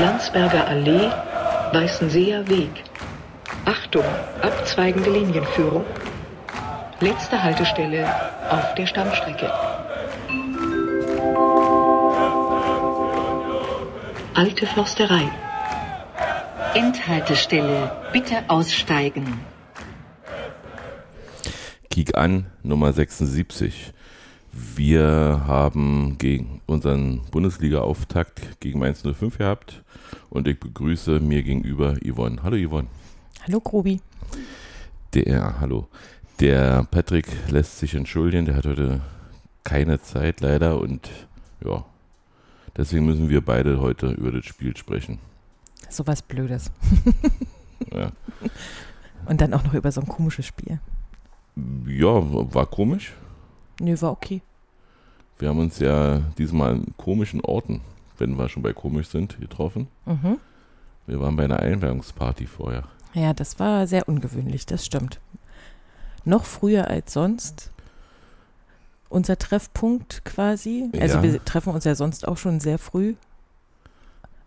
Landsberger Allee, Weißenseer Weg. Achtung, abzweigende Linienführung. Letzte Haltestelle auf der Stammstrecke. Alte Försterei. Endhaltestelle, bitte aussteigen. Kick an, Nummer 76. Wir haben gegen unseren Bundesliga-Auftakt gegen Mainz 05 gehabt und ich begrüße mir gegenüber Yvonne. Hallo Yvonne. Hallo Grobi. Der, hallo. Der Patrick lässt sich entschuldigen, der hat heute keine Zeit leider und ja, deswegen müssen wir beide heute über das Spiel sprechen. So was Blödes. Ja. Und dann auch noch über so ein komisches Spiel. ja, war komisch. Nö, war okay. Wir haben uns ja diesmal an komischen Orten, wenn wir schon bei komisch sind, getroffen. Mhm. Wir waren bei einer Einweihungsparty vorher. Ja, das war sehr ungewöhnlich, das stimmt. Noch früher als sonst. Unser Treffpunkt quasi. Also Ja. wir treffen uns ja sonst auch schon sehr früh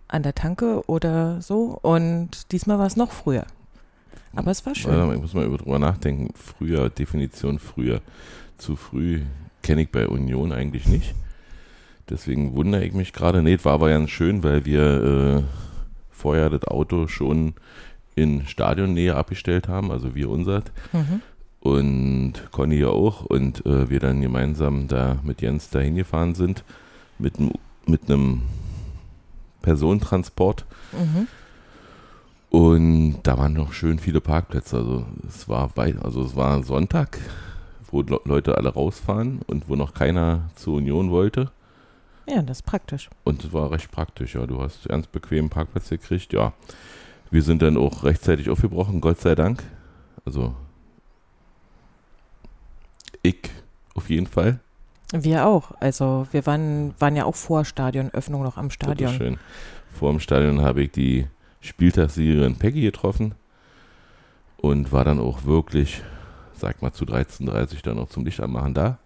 an der Tanke oder so. Und diesmal war es noch früher. Aber es war schön. Ich muss mal über- drüber nachdenken. Früher, Definition früher. Zu früh kenne ich bei Union eigentlich nicht. Deswegen wundere ich mich gerade. Nee, es war aber ganz schön, weil wir äh, vorher das Auto schon in Stadionnähe abgestellt haben, also wir unsert. Mhm. und Conny ja auch und äh, wir dann gemeinsam da mit Jens da hingefahren sind mit einem mit einem Personentransport Mhm. und da waren noch schön viele Parkplätze also es war weit also es war Sonntag wo Le- Leute alle rausfahren und wo noch keiner zur Union wollte Ja, das ist praktisch. und es war recht praktisch ja du hast ganz bequem Parkplatz gekriegt ja wir sind dann auch rechtzeitig aufgebrochen Gott sei Dank also ich auf jeden Fall Wir auch. Also wir waren, waren ja auch vor Stadionöffnung noch am Das Stadion. schön. Vor dem Stadion habe ich die Spieltagssiegerin Peggy getroffen und war dann auch wirklich, sag mal, zu 13.30 dann noch zum Licht anmachen da.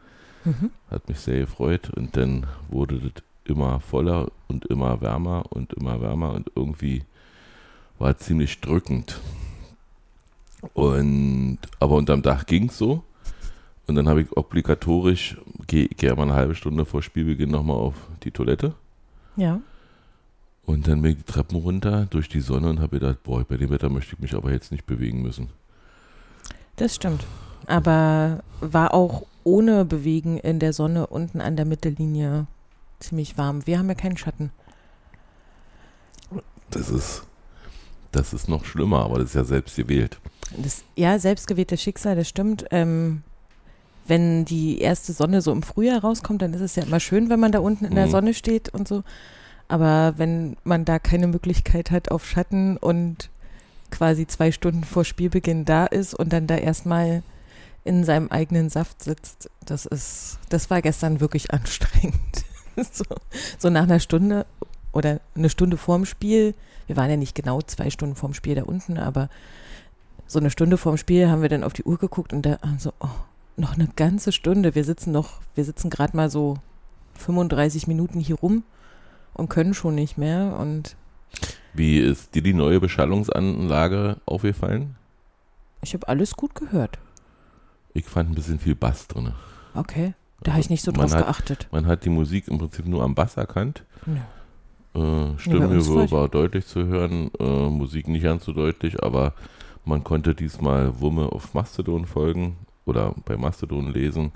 Mhm. Hat mich sehr gefreut und dann wurde das immer voller und immer wärmer und immer wärmer und irgendwie war es ziemlich drückend. Und aber unterm Dach ging es so. Und dann habe ich obligatorisch, gehe geh mal eine halbe Stunde vor Spielbeginn nochmal auf die Toilette. Ja. Und dann bin ich die Treppen runter durch die Sonne und habe gedacht, boah, bei dem Wetter möchte ich mich aber jetzt nicht bewegen müssen. Das stimmt. Aber war auch ohne Bewegen in der Sonne unten an der Mittellinie ziemlich warm. Wir haben ja keinen Schatten. Das ist, das ist noch schlimmer, aber das ist ja selbst gewählt. Das, ja, selbstgewähltes Schicksal, das stimmt. Ähm, wenn die erste Sonne so im Frühjahr rauskommt, dann ist es ja immer schön, wenn man da unten in der Mhm. Sonne steht und so. Aber wenn man da keine Möglichkeit hat auf Schatten und quasi zwei Stunden vor Spielbeginn da ist und dann da erstmal in seinem eigenen Saft sitzt, das ist, das war gestern wirklich anstrengend. so, so nach einer Stunde oder eine Stunde vorm Spiel, wir waren ja nicht genau zwei Stunden vorm Spiel da unten, aber so eine Stunde vorm Spiel haben wir dann auf die Uhr geguckt und da haben so, oh, noch eine ganze Stunde. Wir sitzen noch, wir sitzen gerade mal so 35 Minuten hier rum und können schon nicht mehr. Und Wie ist dir die neue Beschallungsanlage aufgefallen? ich habe alles gut gehört. Ich fand ein bisschen viel Bass drin. Okay. Da habe ich nicht so drauf hat- geachtet. Man hat die Musik im Prinzip nur am Bass erkannt. Nö. Äh, uns Stimmenniveau nicht. war deutlich zu hören, äh, Musik nicht ganz so deutlich, aber man konnte diesmal Wumme auf Mastodon folgen oder bei Mastodon lesen,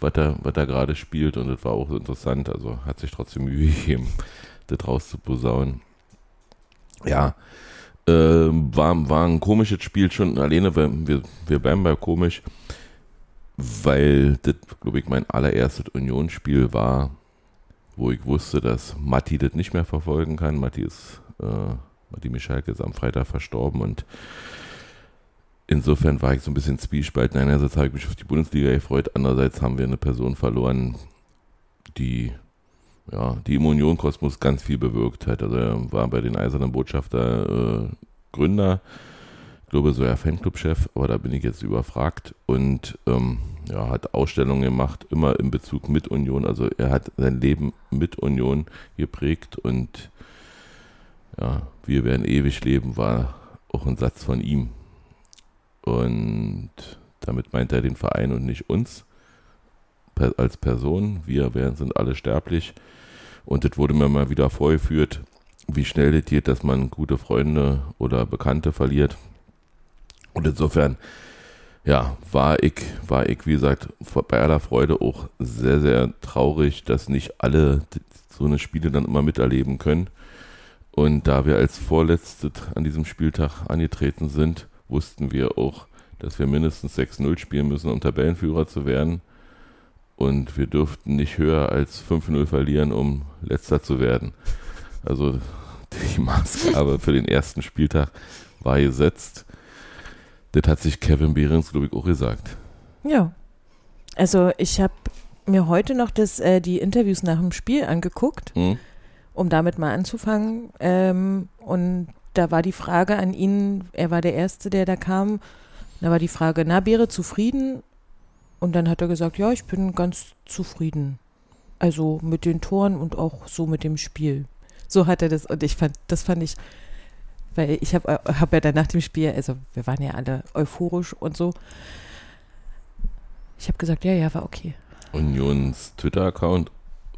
was er, was er gerade spielt und das war auch interessant, also hat sich trotzdem Mühe gegeben, das rauszuposaunen. Ja, äh, war, war ein komisches Spiel schon alleine, wir, wir bleiben bei komisch, weil das, glaube ich, mein allererstes Unionsspiel war, wo ich wusste, dass Matti das nicht mehr verfolgen kann. Matti ist, äh, Matti Michalke ist am Freitag verstorben und insofern war ich so ein bisschen zwiespalten. Einerseits habe ich mich auf die Bundesliga gefreut, andererseits haben wir eine Person verloren, die ja, die im Union-Kosmos ganz viel bewirkt hat. Also er war bei den Eisernen Botschafter äh, Gründer, glaube so ja Fanclub-Chef, aber da bin ich jetzt überfragt und ähm, ja, hat Ausstellungen gemacht, immer in Bezug mit Union. Also er hat sein Leben mit Union geprägt und ja, wir werden ewig leben, war auch ein Satz von ihm. Und damit meint er den Verein und nicht uns als Person. Wir werden, sind alle sterblich. Und das wurde mir mal wieder vorgeführt, wie schnell das geht, dass man gute Freunde oder Bekannte verliert. Und insofern, ja, war ich, war ich, wie gesagt, bei aller Freude auch sehr, sehr traurig, dass nicht alle so eine Spiele dann immer miterleben können. Und da wir als Vorletzte an diesem Spieltag angetreten sind, wussten wir auch, dass wir mindestens 6-0 spielen müssen, um Tabellenführer zu werden. Und wir dürften nicht höher als 5-0 verlieren, um letzter zu werden. Also die Maßgabe für den ersten Spieltag war gesetzt. Das hat sich Kevin Behrens, glaube ich, auch gesagt. Ja. Also ich habe mir heute noch das, äh, die Interviews nach dem Spiel angeguckt, hm. um damit mal anzufangen. Ähm, und da war die Frage an ihn, er war der Erste, der da kam. Da war die Frage, na, Beere zufrieden? Und dann hat er gesagt, ja, ich bin ganz zufrieden. Also mit den Toren und auch so mit dem Spiel. So hat er das und ich fand, das fand ich, weil ich habe hab ja dann nach dem Spiel, also wir waren ja alle euphorisch und so. Ich habe gesagt, ja, ja, war okay. Unions Twitter-Account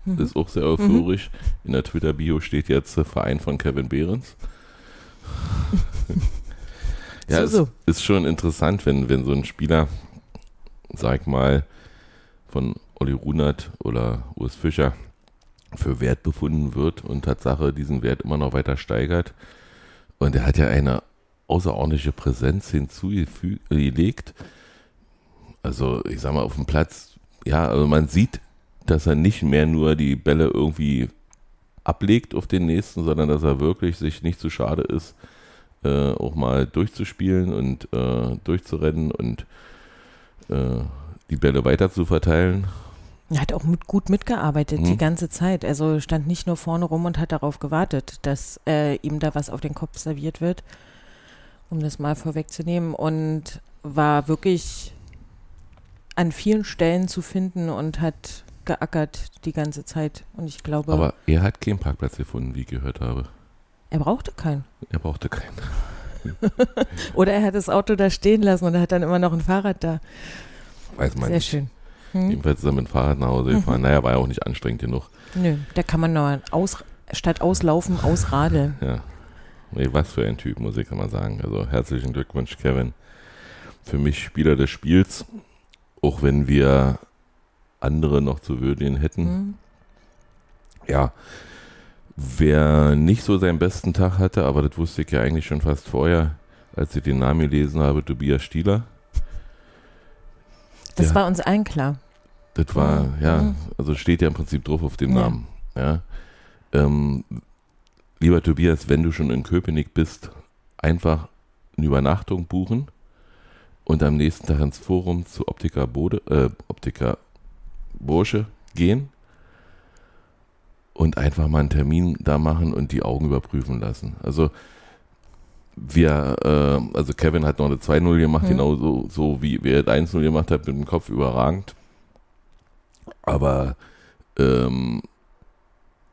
mhm. ist auch sehr euphorisch. Mhm. In der Twitter-Bio steht jetzt Verein von Kevin Behrens. ja, so, so. es ist schon interessant, wenn, wenn so ein Spieler, sag mal, von Olli Runert oder Urs Fischer für wert befunden wird und Tatsache diesen Wert immer noch weiter steigert. Und er hat ja eine außerordentliche Präsenz hinzugelegt. Also, ich sag mal, auf dem Platz, ja, also man sieht, dass er nicht mehr nur die Bälle irgendwie ablegt auf den nächsten, sondern dass er wirklich sich nicht zu schade ist, äh, auch mal durchzuspielen und äh, durchzurennen und äh, die Bälle weiter zu verteilen. Er hat auch mit, gut mitgearbeitet, mhm. die ganze Zeit. Also stand nicht nur vorne rum und hat darauf gewartet, dass äh, ihm da was auf den Kopf serviert wird, um das mal vorwegzunehmen. Und war wirklich an vielen Stellen zu finden und hat geackert die ganze Zeit. Und ich glaube. Aber er hat keinen Parkplatz gefunden, wie ich gehört habe. Er brauchte keinen. Er brauchte keinen. Oder er hat das Auto da stehen lassen und er hat dann immer noch ein Fahrrad da. Weiß man Sehr nicht. schön. Hm. Jedenfalls ist er mit dem Fahrrad nach Hause gefahren. Mhm. Naja, war ja auch nicht anstrengend genug. Nö, da kann man nur aus, statt auslaufen, ausradeln. Ja. Nee, was für ein Typ, muss ich mal sagen. Also herzlichen Glückwunsch, Kevin. Für mich Spieler des Spiels, auch wenn wir andere noch zu würdigen hätten. Mhm. Ja, wer nicht so seinen besten Tag hatte, aber das wusste ich ja eigentlich schon fast vorher, als ich den Namen gelesen habe, Tobias Stieler. Das war uns allen klar. Das war, mhm. ja, mhm. also steht ja im Prinzip drauf auf dem ja. Namen. Ja. Ähm, lieber Tobias, wenn du schon in Köpenick bist, einfach eine Übernachtung buchen und am nächsten Tag ins Forum zu Optiker Bode, äh, Optiker Bursche gehen und einfach mal einen Termin da machen und die Augen überprüfen lassen. Also wir, äh, also Kevin hat noch eine 2-0 gemacht, mhm. genau so, so wie er 1-0 gemacht hat, mit dem Kopf überragend. Aber ähm,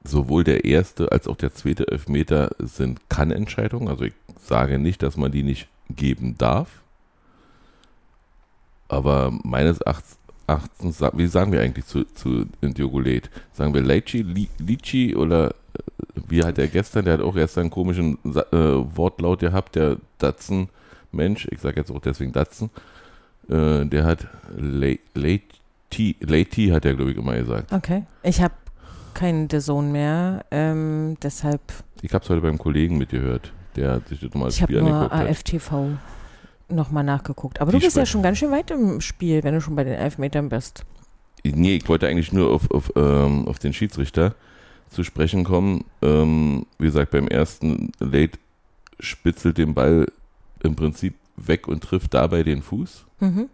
sowohl der erste als auch der zweite Elfmeter sind Kann-Entscheidungen. Also ich sage nicht, dass man die nicht geben darf. Aber meines Erachtens, wie sagen wir eigentlich zu, zu Diogolet? Sagen wir Leici, Lici oder wie hat er gestern, der hat auch gestern einen komischen äh, Wortlaut gehabt, der Datsen, Mensch, ich sage jetzt auch deswegen Datsen, äh, der hat Late Late hat er, glaube ich, immer gesagt. Okay. Ich habe keinen The Zone mehr, ähm, deshalb. Ich habe es heute beim Kollegen mitgehört, der hat sich das nochmal Ich habe nur AFTV nochmal nachgeguckt. Aber Die du bist ja schon ganz schön weit im Spiel, wenn du schon bei den Elfmetern bist. Nee, ich wollte eigentlich nur auf, auf, ähm, auf den Schiedsrichter zu sprechen kommen. Ähm, wie gesagt, beim ersten Late spitzelt den Ball im Prinzip weg und trifft dabei den Fuß. Mhm.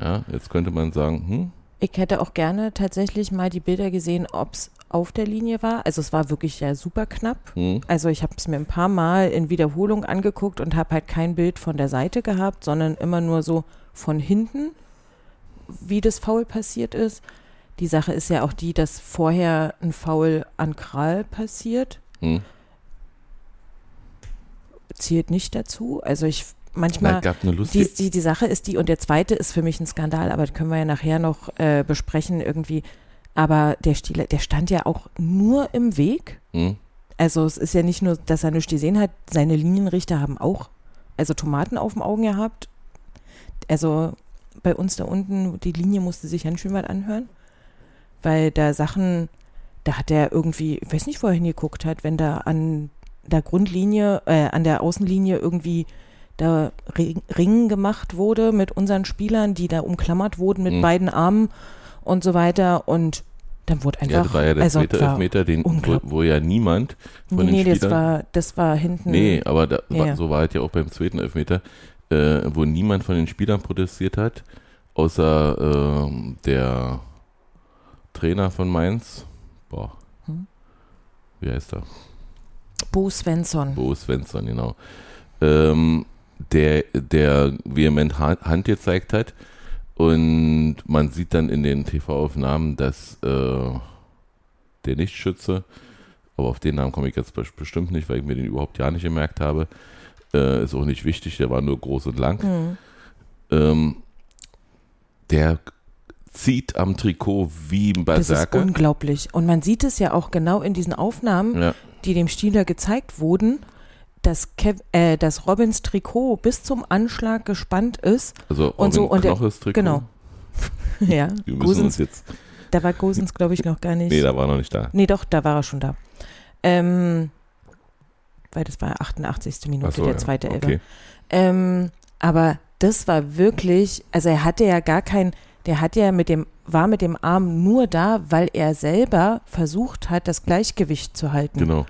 Ja, jetzt könnte man sagen, hm. Ich hätte auch gerne tatsächlich mal die Bilder gesehen, ob es auf der Linie war. Also es war wirklich ja super knapp. Hm. Also ich habe es mir ein paar Mal in Wiederholung angeguckt und habe halt kein Bild von der Seite gehabt, sondern immer nur so von hinten, wie das Foul passiert ist. Die Sache ist ja auch die, dass vorher ein Foul an Kral passiert. Hm. zählt nicht dazu. Also ich manchmal. Die, die, die Sache ist die, und der zweite ist für mich ein Skandal, aber das können wir ja nachher noch äh, besprechen irgendwie. Aber der Stieler, der stand ja auch nur im Weg. Hm? Also es ist ja nicht nur, dass er nichts gesehen hat, seine Linienrichter haben auch, also Tomaten auf dem Augen gehabt. Also bei uns da unten, die Linie musste sich ganz schön was anhören, weil da Sachen, da hat er irgendwie, ich weiß nicht, wo er hingeguckt hat, wenn da an der Grundlinie, äh, an der Außenlinie irgendwie da Ring, Ringen gemacht wurde mit unseren Spielern, die da umklammert wurden mit Mhm. beiden Armen und so weiter und dann wurde einfach, Ja, das war ja der also zweite Elfmeter, den, wo, wo ja niemand von Nee, den nee, das Spielern. war, das war hinten. nee, aber da, Ja, so war es ja auch beim zweiten Elfmeter, äh, wo niemand von den Spielern protestiert hat, außer ähm, der Trainer von Mainz. Boah. Hm? Wie heißt er? Bo Svensson. Bo Svensson, genau. Ähm, der, der vehement Ha- Hand gezeigt hat. Und man sieht dann in den TV-Aufnahmen, dass äh, der Nichtschütze, aber auf den Namen komme ich jetzt bes- bestimmt nicht, weil ich mir den überhaupt ja nicht gemerkt habe, äh, ist auch nicht wichtig, der war nur groß und lang. Hm. Ähm, der zieht am Trikot wie ein Das ist Berserker. unglaublich. Und man sieht es ja auch genau in diesen Aufnahmen, Ja, die dem Stieler gezeigt wurden, dass, Kev, äh, dass Robins Trikot bis zum Anschlag gespannt ist. also Und so, Robin und der- Knoches Trikot. genau. ja, Wir müssen uns Gosens, jetzt. da war Gosens, glaube ich, noch gar nicht. Nee, da war noch nicht da. Nee, doch, da war er schon da. Ähm, weil das war 88. Minute, so, der ja. zweite Elfer. Okay. Ähm, aber das war wirklich, also er hatte ja gar kein, der hat ja mit dem, war mit dem Arm nur da, weil er selber versucht hat, das Gleichgewicht zu halten. Genau.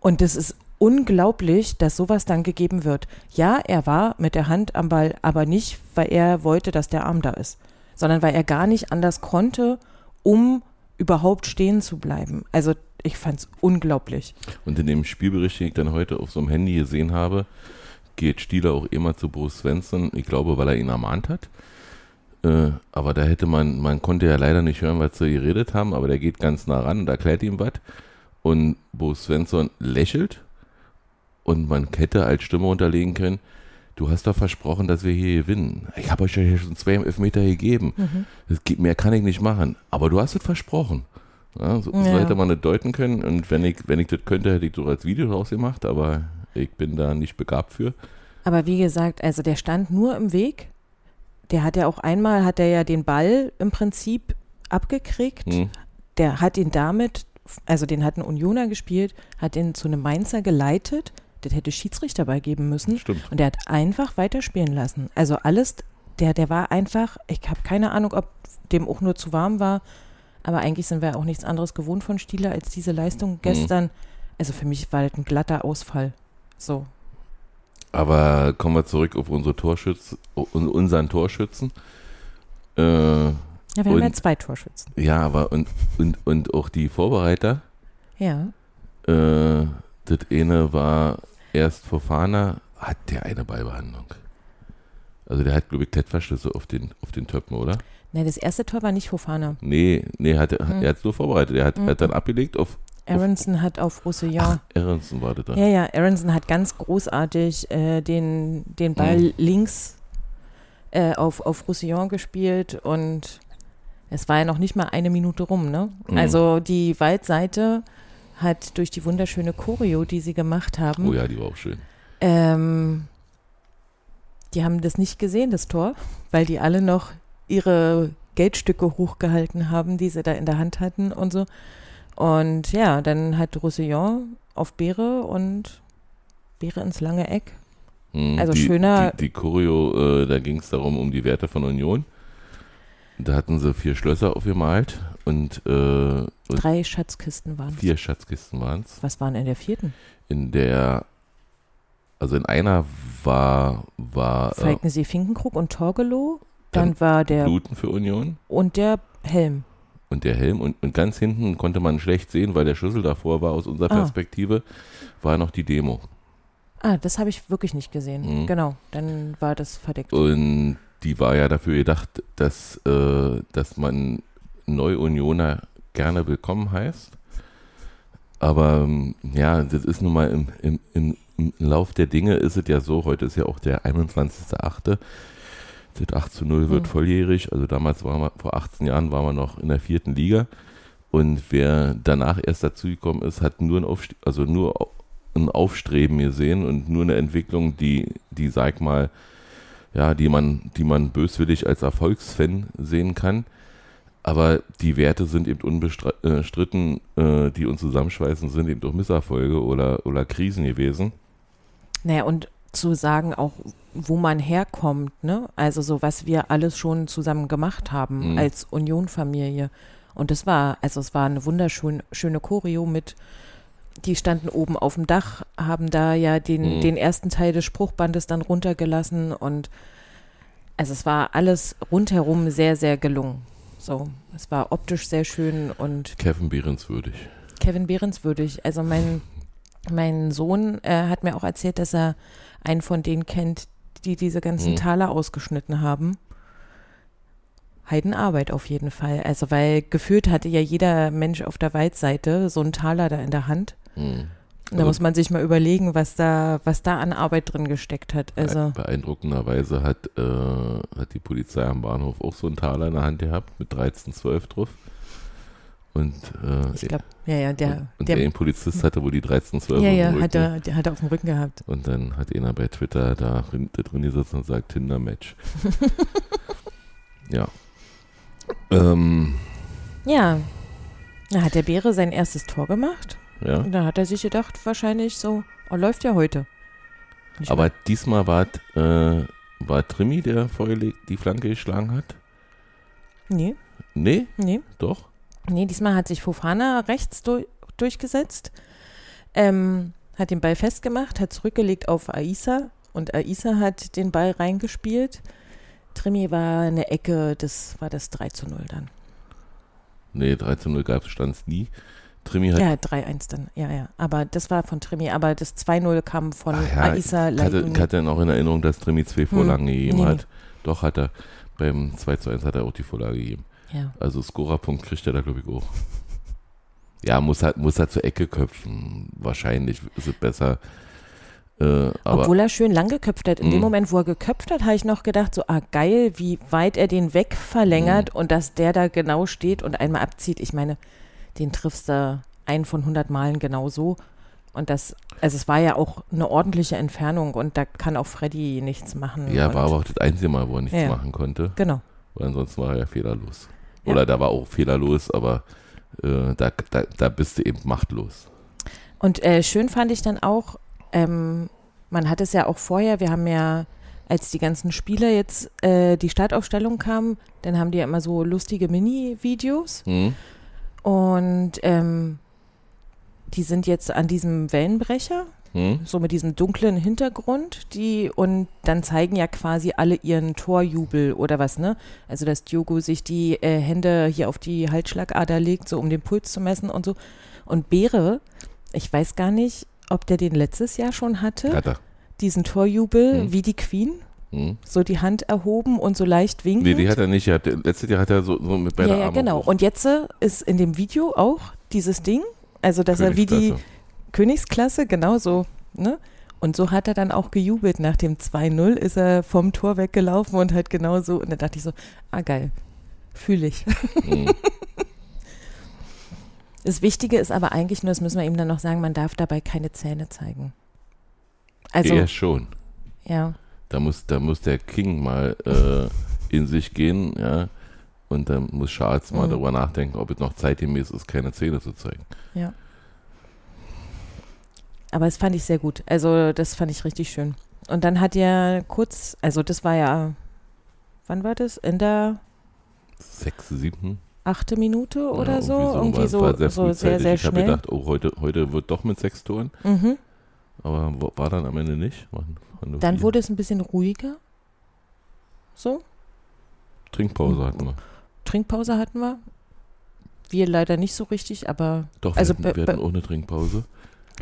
Und das ist unglaublich, dass sowas dann gegeben wird. Ja, er war mit der Hand am Ball, aber nicht, weil er wollte, dass der Arm da ist, sondern weil er gar nicht anders konnte, um überhaupt stehen zu bleiben. Also ich fand es unglaublich. Und in dem Spielbericht, den ich dann heute auf so einem Handy gesehen habe, geht Stieler auch immer zu Bruce Svensson. Ich glaube, weil er ihn ermahnt hat. Äh, aber da hätte man, man konnte ja leider nicht hören, was sie geredet haben, aber der geht ganz nah ran und erklärt ihm was. Und Bruce Svensson lächelt und man hätte als Stimme unterlegen können, du hast doch versprochen, dass wir hier gewinnen. Ich habe euch ja hier schon zwei Elfmeter gegeben. Das geht, mehr kann ich nicht machen. Aber du hast es versprochen. Ja, so, so Ja. hätte man das deuten können. Und wenn ich, wenn ich das könnte, hätte ich so als Video draus gemacht, aber ich bin da nicht begabt für. Aber wie gesagt, also der stand nur im Weg. Der hat ja auch einmal, hat er ja den Ball im Prinzip abgekriegt. Hm. Der hat ihn damit, also den hat ein Unioner gespielt, hat ihn zu einem Mainzer geleitet. Das hätte Schiedsrichter beigeben müssen. Stimmt. Und der hat einfach weiterspielen lassen. Also alles, der, der war einfach, ich habe keine Ahnung, ob dem auch nur zu warm war, aber eigentlich sind wir auch nichts anderes gewohnt von Stieler als diese Leistung gestern. Also für mich war das ein glatter Ausfall. So. Aber kommen wir zurück auf unsere Torschützen, unseren Torschützen. Äh, Ja, wir haben ja Und- zwei Torschützen. ja, aber und, und, und auch die Vorbereiter. Ja. Äh, das eine war erst Fofana, hat der eine Ballbehandlung. Also der hat, glaube ich, Klettverschlüsse auf den, auf den Töppen, oder? Nein, das erste Tor war nicht Fofana. Nee, nee, hat, er Hm. er hat es nur vorbereitet. Er hat, Hm. hat dann abgelegt auf Aronson hat auf Roussillon. Aronson war da. Ja, ja, Aronson hat ganz großartig äh, den, den Ball Mhm. links äh, auf, auf Roussillon gespielt und es war ja noch nicht mal eine Minute rum, ne? Mhm. Also die Waldseite hat durch die wunderschöne Choreo, die sie gemacht haben, Oh ja, die war auch schön. ähm, die haben das nicht gesehen, das Tor, weil die alle noch ihre Geldstücke hochgehalten haben, die sie da in der Hand hatten und so. Und ja, dann hat Roussillon auf Beere und Beere ins lange Eck. Hm, Also die, schöner- Die, die Choreo, äh, da ging es darum, um die Werte von Union. Da hatten sie vier Schlösser aufgemalt und, äh, Drei Schatzkisten waren es. vier Schatzkisten waren es. Was waren in der vierten? In der, also in einer war, war äh, Falkensee Finkenkrug und Torgelow. Dann, Dann war der Bluten für Union und der Helm. und der Helm. Und, und ganz hinten konnte man schlecht sehen, weil der Schlüssel davor war aus unserer Ah. Perspektive, war noch die Demo. Ah, das habe ich wirklich nicht gesehen. Mhm. Genau, dann war das verdeckt. Und die war ja dafür gedacht, dass, äh, dass man Neu-Unioner gerne willkommen heißt. Aber ähm, ja, das ist nun mal im, im, im im Lauf der Dinge ist es ja so, heute ist ja auch der 21.8. Das 8 zu 0 wird Mhm. volljährig. Also damals waren wir, vor 18 Jahren waren wir noch in der vierten Liga. Und wer danach erst dazugekommen ist, hat nur ein, Aufst also nur ein Aufstreben gesehen und nur eine Entwicklung, die, die sag mal, ja, die man, die man böswillig als Erfolgsfan sehen kann. Aber die Werte sind eben unbestritten, äh, die uns zusammenschweißen, sind eben durch Misserfolge oder, oder Krisen gewesen. Naja, und zu sagen auch, wo man herkommt, ne? Also so, was wir alles schon zusammen gemacht haben Mhm. als Union-Familie. Und das war, also es war eine wunderschöne schöne Choreo mit, die standen oben auf dem Dach, haben da ja den, Mhm. den ersten Teil des Spruchbandes dann runtergelassen und also es war alles rundherum sehr, sehr gelungen. So, es war optisch sehr schön und Kevin Behrens würdig. Kevin Behrens würdig. Also mein, mein Sohn äh, hat mir auch erzählt, dass er einen von denen kennt, die diese ganzen Mhm. Taler ausgeschnitten haben. Heidenarbeit auf jeden Fall. Also weil gefühlt hatte ja jeder Mensch auf der Waldseite so einen Taler da in der Hand. Mhm. Da Also- muss man sich mal überlegen, was da, was da an Arbeit drin gesteckt hat. Also Beeindruckenderweise hat, äh, hat die Polizei am Bahnhof auch so einen Taler in der Hand gehabt mit 1312 drauf. Und, äh, ich glaube, ja, ja, der, und, und der, der, Polizist hatte wohl die 1312 ja, auf dem ja, Rücken. hat er, der hat er auf dem Rücken gehabt. Und dann hat einer bei Twitter da drin, da drin gesessen und sagt Tinder-Match. ja. Ähm, Ja, da hat der Bäre sein erstes Tor gemacht. Ja. Und dann hat er sich gedacht, wahrscheinlich so, oh, läuft ja heute. Und ich Aber diesmal war, äh, war Trimmi, der vorher die Flanke geschlagen hat? Nee, Nee, nee. doch. Nee, diesmal hat sich Fofana rechts du durchgesetzt, ähm, hat den Ball festgemacht, hat zurückgelegt auf Aisa und Aisa hat den Ball reingespielt. Trimi war eine Ecke, das war das 3 zu 0 dann. Nee, 13 0 gab es, stand es nie. Trimmi hat Ja, 3-1 dann, ja, ja. Aber das war von Trimi, aber das 2-0 kam von Ach ja, Aisa Ich hatte, ich hatte noch in Erinnerung, dass Trimi zwei Vorlagen gegeben nee, nee. hat. Doch, hat er. Beim 2 zu 1 hat er auch die Vorlage gegeben. Ja. Also Scorerpunkt kriegt er da, glaube ich, auch. Ja, muss halt, muss halt zur Ecke köpfen. Wahrscheinlich ist es besser. Äh, aber Obwohl er schön lang geköpft hat. In dem Mhm. Moment, wo er geköpft hat, habe ich noch gedacht, so, ah, geil, wie weit er den weg verlängert Mhm. und dass der da genau steht und einmal abzieht. Ich meine, den triffst du einen von 100 Malen genau so. Und das, also es war ja auch eine ordentliche Entfernung und da kann auch Freddy nichts machen. ja, war aber auch das einzige Mal, wo er nichts Ja. machen konnte. Genau. Weil ansonsten war er ja fehlerlos. Ja. Oder da war auch fehlerlos, aber äh, da, da, da bist du eben machtlos. Und äh, schön fand ich dann auch, ähm, man hat es ja auch vorher, wir haben ja, als die ganzen Spieler jetzt äh, die Startaufstellung kamen, dann haben die ja immer so lustige Mini-Videos. Hm? Und ähm, die sind jetzt an diesem Wellenbrecher, Hm? so mit diesem dunklen Hintergrund, die und dann zeigen ja quasi alle ihren Torjubel oder was, ne? Also dass Diogo sich die äh, Hände hier auf die Halsschlagader legt, so um den Puls zu messen und so. Und Beere, ich weiß gar nicht, ob der den letztes Jahr schon hatte, Hat er. diesen Torjubel Hm. wie die Queen, Hm? so die Hand erhoben und so leicht Nee, winkend. die hat er nicht. Letztes Jahr hat er so, so mit beiden ja, ja, Armen genau. hoch. Und jetzt äh, ist in dem Video auch dieses Ding, also dass er wie die Königsklasse. Königsklasse, genau so, ne? Und so hat er dann auch gejubelt. Nach dem 2-0 ist er vom Tor weggelaufen und halt genau so. Und da dachte ich so, ah geil, fühle ich. Hm. Das Wichtige ist aber eigentlich nur, das müssen wir ihm dann noch sagen, man darf dabei keine Zähne zeigen. Also, er schon. ja, Da muss, da muss der King mal äh, in sich gehen, ja. Und dann muss Charles mal Mhm. darüber nachdenken, ob es noch zeitgemäß ist, keine Zähne zu zeigen. ja. Aber das fand ich sehr gut. Also, das fand ich richtig schön. Und dann hat er kurz, also das war ja, wann war das? In der Sechs, sieben? achte Minute oder ja, so? Irgendwie war- so, war sehr so sehr, sehr Ich habe schnell. gedacht, oh, heute, heute wird doch mit sechs Toren. Mhm. Aber war dann am Ende nicht. Waren, nur Dann wurde es ein bisschen ruhiger. So, Trinkpause hatten wir. Trinkpause hatten wir. Wir leider nicht so richtig, aber Doch, Also wir, bei- hatten, wir hatten auch eine Trinkpause.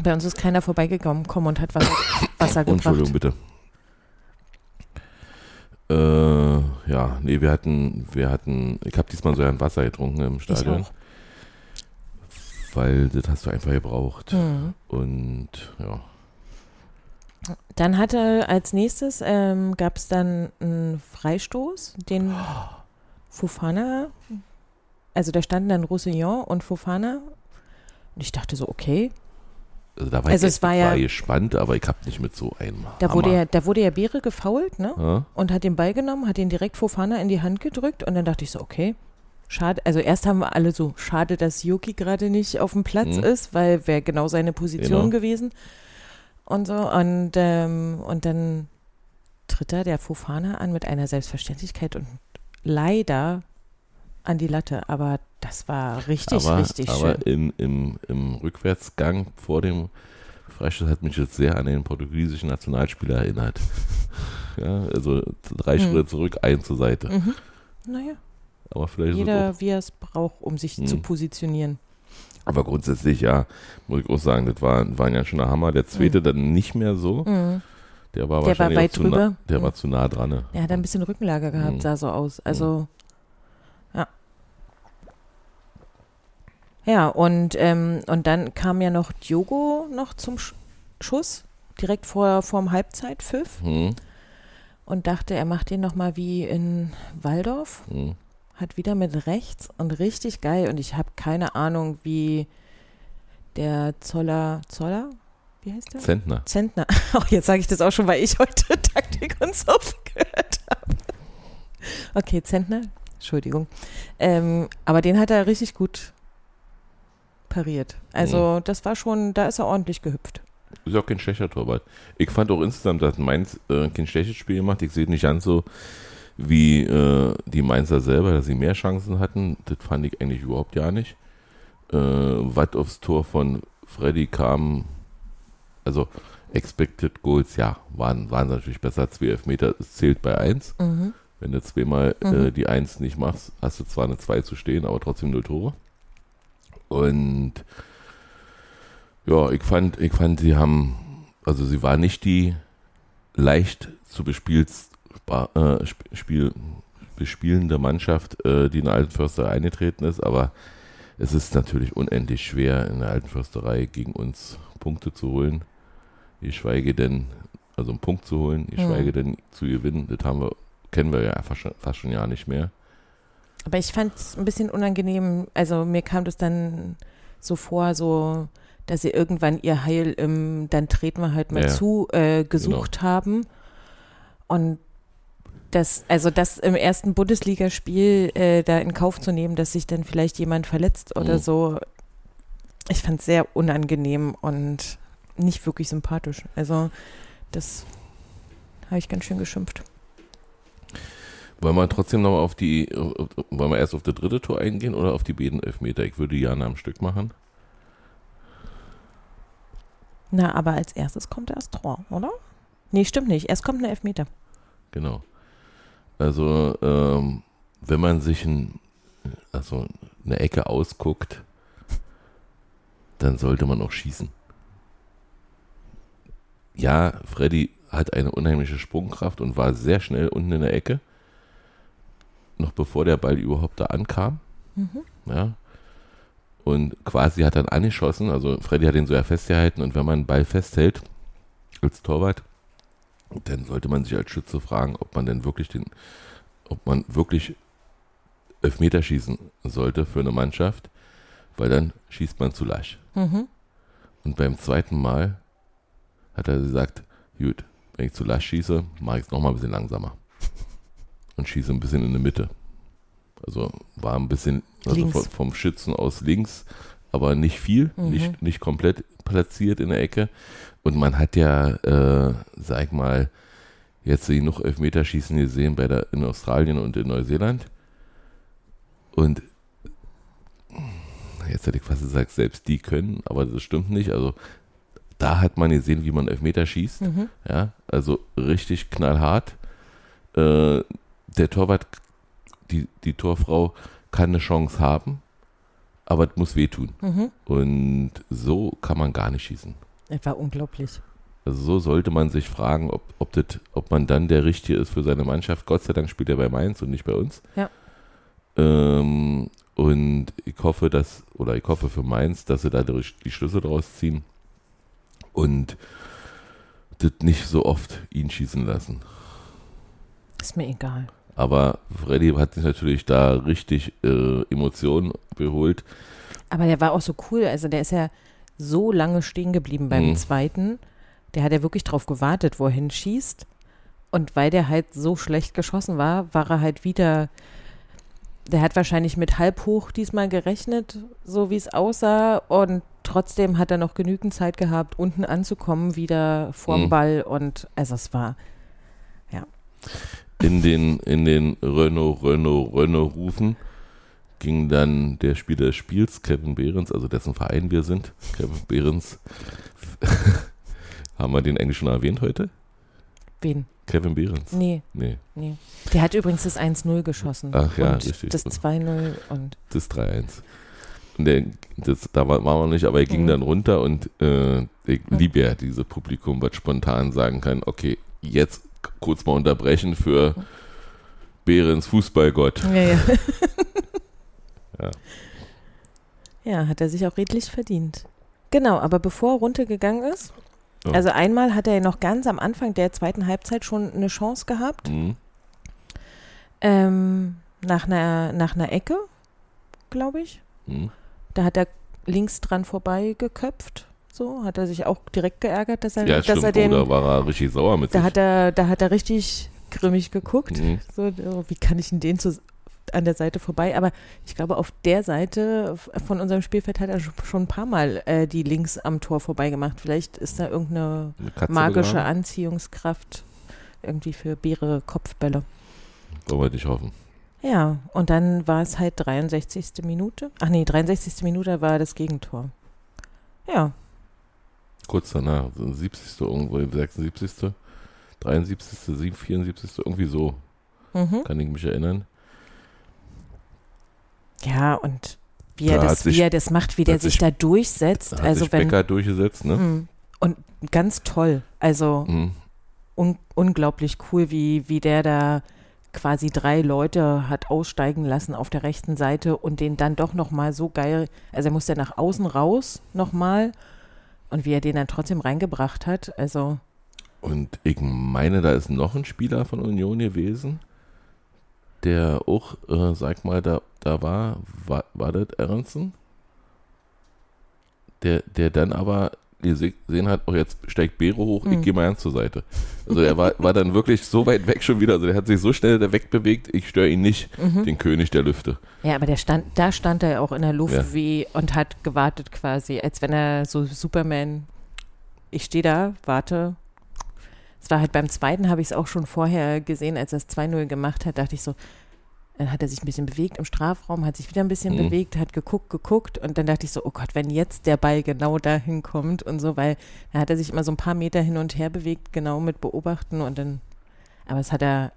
bei uns ist keiner vorbeigekommen kommen und hat Wasser, Wasser Entschuldigung, gebracht. bitte. Äh, ja, nee, wir hatten, wir hatten, ich habe diesmal so ein Wasser getrunken im Ich Stadion, auch. weil das hast du einfach gebraucht. Mhm. Und ja, Dann hatte als nächstes ähm, gab es dann einen Freistoß, den Fofana, also da standen dann Roussillon und Fofana. Und ich dachte so, okay, Also da war Also ich es war ja- gespannt, aber ich habe nicht mit so einem da wurde, Hammer. ja, da wurde ja Beere gefault, ne? Ja? Und hat den Ball genommen, hat ihn direkt Fofana in die Hand gedrückt und dann dachte ich so, okay, schade. Also erst haben wir alle so, schade, dass Yuki gerade nicht auf dem Platz Mhm. ist, weil wäre genau seine Position Genau. gewesen. Und so. Und, ähm, und dann tritt da der Fofana an mit einer Selbstverständlichkeit und leider an die Latte. Aber das war richtig, aber, richtig aber schön. in, im, im Rückwärtsgang vor dem Freistoß hat mich jetzt sehr an den portugiesischen Nationalspieler erinnert. ja, also drei Hm. Schritte zurück, ein zur Seite. Mhm. Naja, Aber vielleicht jeder wie er es braucht, um sich Mhm. zu positionieren. Aber grundsätzlich ja, muss ich auch sagen, das war, war ein ganz schöner Hammer. Der zweite dann nicht mehr so. Mhm. Der war Der war wahrscheinlich weit auch zu nah, drüber. der Mhm. war zu nah dran. Ne? Er hat ein bisschen Rückenlage gehabt, Mhm. sah so aus. Also, ja. Ja, und, ähm, und dann kam ja noch Diogo noch zum Sch Schuss, direkt vor vorm Halbzeitpfiff Hm, und dachte, er macht den nochmal wie in Waldorf. hm. Hat wieder mit rechts und richtig geil. Und ich habe keine Ahnung, wie der Zoller, Zoller? Wie heißt der? Zentner. Zentner. Oh, jetzt sage ich das auch schon, weil ich heute Taktik und so gehört habe. Okay, Zentner. Entschuldigung. Ähm, aber den hat er richtig gut pariert. Also das war schon, da ist er ordentlich gehüpft. Ist auch kein schlechter Torwart. Ich fand auch insgesamt, dass Mainz äh, kein schlechtes Spiel gemacht. Ich sehe nicht ganz so wie äh, die Mainzer selber, dass sie mehr Chancen hatten. Das fand ich eigentlich überhaupt ja nicht. Äh, was aufs Tor von Freddy kam, also Expected Goals, ja, waren, waren natürlich besser als 2 Elfmeter. Es zählt bei 1. Mhm. Wenn du zweimal äh, Mhm. die 1 nicht machst, hast du zwar eine 2 zu stehen, aber trotzdem null Tore. Und ja, ich fand, ich fand, sie haben, also sie war nicht die leicht zu bespielt, äh, sp- Spiel, bespielende Mannschaft, äh, die in der Alten Försterei eingetreten ist, aber es ist natürlich unendlich schwer, in der Alten Försterei gegen uns Punkte zu holen. Geschweige denn, also einen Punkt zu holen, geschweige denn zu gewinnen. Das haben wir, kennen wir ja fast schon, fast schon ja nicht mehr. Aber ich fand es ein bisschen unangenehm. Also mir kam das dann so vor, so dass sie irgendwann ihr Heil im, dann treten wir halt mal Ja, Genau. zu, äh, gesucht haben. Und das, also das im ersten Bundesligaspiel äh, da in Kauf zu nehmen, dass sich dann vielleicht jemand verletzt oder Mhm. so, ich fand es sehr unangenehm und nicht wirklich sympathisch. Also das habe ich ganz schön geschimpft. Wollen wir trotzdem noch auf die, wollen wir erst auf das dritte Tor eingehen oder auf die beiden Elfmeter? Ich würde die gerne am Stück machen. Na, aber als erstes kommt erst Tor, oder? Nee, stimmt nicht. Erst kommt ein Elfmeter. Genau. Also, ähm, wenn man sich ein, also eine Ecke ausguckt, dann sollte man auch schießen. Ja, Freddy hat eine unheimliche Sprungkraft und war sehr schnell unten in der Ecke, noch bevor der Ball überhaupt da ankam. Mhm. Ja. Und quasi hat dann angeschossen, also Freddy hat ihn so ja festgehalten und wenn man einen Ball festhält, als Torwart, dann sollte man sich als Schütze fragen, ob man denn wirklich den, ob man wirklich Elfmeter schießen sollte für eine Mannschaft, weil dann schießt man zu lasch. Mhm. Und beim zweiten Mal hat er gesagt, gut, wenn ich zu lasch schieße, mache ich es nochmal ein bisschen langsamer. Und schieße ein bisschen in die Mitte. Also war ein bisschen also vom, vom Schützen aus links, aber nicht viel, Mhm. nicht, nicht komplett platziert in der Ecke. Und man hat ja, äh, sag mal, jetzt genug Elfmeterschießen gesehen bei der, in Australien und in Neuseeland. Und jetzt hätte ich fast gesagt, selbst die können, aber das stimmt nicht. Also da hat man gesehen, wie man Elfmeter schießt. Mhm. Ja, also richtig knallhart. Äh, der Torwart, die, die Torfrau kann eine Chance haben, aber es muss wehtun. Mhm. Und so kann man gar nicht schießen. Es war unglaublich. Also so sollte man sich fragen, ob, ob, das, ob man dann der Richtige ist für seine Mannschaft. Gott sei Dank spielt er bei Mainz und nicht bei uns. Ja. Ähm, und ich hoffe, dass, oder ich hoffe für Mainz, dass sie dadurch die Schlüsse draus ziehen. Und das nicht so oft ihn schießen lassen. Ist mir egal. Aber Freddy hat sich natürlich da richtig äh, Emotionen beholt. Aber der war auch so cool. Also der ist ja so lange stehen geblieben beim Mhm. zweiten. Der hat ja wirklich drauf gewartet, wo er hinschießt. Und weil der halt so schlecht geschossen war, war er halt wieder. Der hat wahrscheinlich mit halb hoch diesmal gerechnet, so wie es aussah. Und trotzdem hat er noch genügend Zeit gehabt, unten anzukommen, wieder vorm Mhm. Ball. Und also es war. In den, in den Renault, Renault, Renault Rufen ging dann der Spieler des Spiels, Kevin Behrens, also dessen Verein wir sind, Kevin Behrens. Haben wir den eigentlich schon erwähnt heute? Wen? Kevin Behrens? Nee, Nee, nee. Der hat übrigens das 1-0 geschossen. Ach ja, und richtig. Das 2-0 und. das 3-1. Und der, das, da war, waren wir nicht, aber er ging Mhm. dann runter und äh, ich liebe ja diese Publikum, was spontan sagen kann, okay, jetzt kurz mal unterbrechen für Behrens Fußballgott. Ja, ja. Ja. Ja, hat er sich auch redlich verdient. Genau, aber bevor er runtergegangen ist, Ja. also einmal hat er ja noch ganz am Anfang der zweiten Halbzeit schon eine Chance gehabt, Mhm. ähm, nach, einer, nach einer Ecke, glaube ich. Mhm. Da hat er links dran vorbei geköpft. So, hat er sich auch direkt geärgert, dass er, Ja, dass stimmt, er den. oh, da war er richtig sauer mit da sich. hat er, da hat er richtig grimmig geguckt. Mhm. So, oh, wie kann ich denn den zu, an der Seite vorbei? Aber ich glaube, auf der Seite von unserem Spielfeld hat er sch- schon ein paar Mal äh, die links am Tor vorbei gemacht. Vielleicht ist da irgendeine magische begraben? Anziehungskraft irgendwie für Beere Kopfbälle. Wollen wir nicht hoffen. Ja, und dann war es halt 63. Minute. Ach nee, 63. Minute war das Gegentor. Ja, Kurz danach, so 70. irgendwo, 76. 73. 7, 74. irgendwie so, mhm. kann ich mich erinnern. ja und wie er, Da das, sich- wie er das macht, wie der sich sich- da durchsetzt. Also sich wenn Becker durchgesetzt, ne? Mm. und ganz toll. Also Mhm. un unglaublich cool, wie, wie der da quasi drei Leute hat aussteigen lassen auf der rechten Seite und den dann doch nochmal so geil, also er musste nach außen raus nochmal und wie er den dann trotzdem reingebracht hat, also Und ich meine, da ist noch ein Spieler von Union gewesen, der auch, äh, sag mal, da, da war, war, war das Ernsten? Der, der dann aber gesehen hat, oh, jetzt steigt Bero hoch, ich Mhm. gehe mal ganz zur Seite. Also er war, war dann wirklich so weit weg schon wieder, also der hat sich so schnell da wegbewegt, ich störe ihn nicht, mhm. den König der Lüfte. ja, aber der stand, da stand er auch in der Luft Ja. wie und hat gewartet quasi, als wenn er so Superman, ich stehe da, warte. Es war halt beim zweiten, habe ich es auch schon vorher gesehen, als er es 2-0 gemacht hat, dachte ich so, dann hat er sich ein bisschen bewegt im Strafraum, hat sich wieder ein bisschen Mhm. bewegt, hat geguckt, geguckt und dann dachte ich so, oh Gott, wenn jetzt der Ball genau dahin kommt und so, weil da hat er sich immer so ein paar Meter hin und her bewegt, genau mit beobachten und dann, aber es hat er,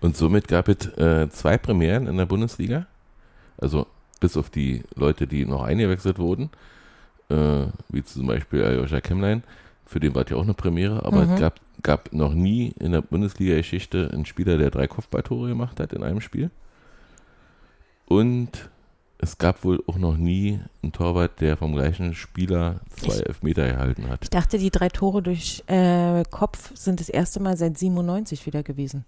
Und somit gab es äh, zwei Premieren in der Bundesliga. Also bis auf die Leute, die noch eingewechselt wurden, äh, wie zum Beispiel Aljoscha Kemmlein, für den war es ja auch eine Premiere, aber Mhm. es gab, gab noch nie in der Bundesliga-Geschichte einen Spieler, der drei Kopfballtore gemacht hat in einem Spiel. Und es gab wohl auch noch nie einen Torwart, der vom gleichen Spieler zwei Ich- Elfmeter erhalten hat. ich dachte, die drei Tore durch äh, Kopf sind das erste Mal seit 97 wieder gewesen.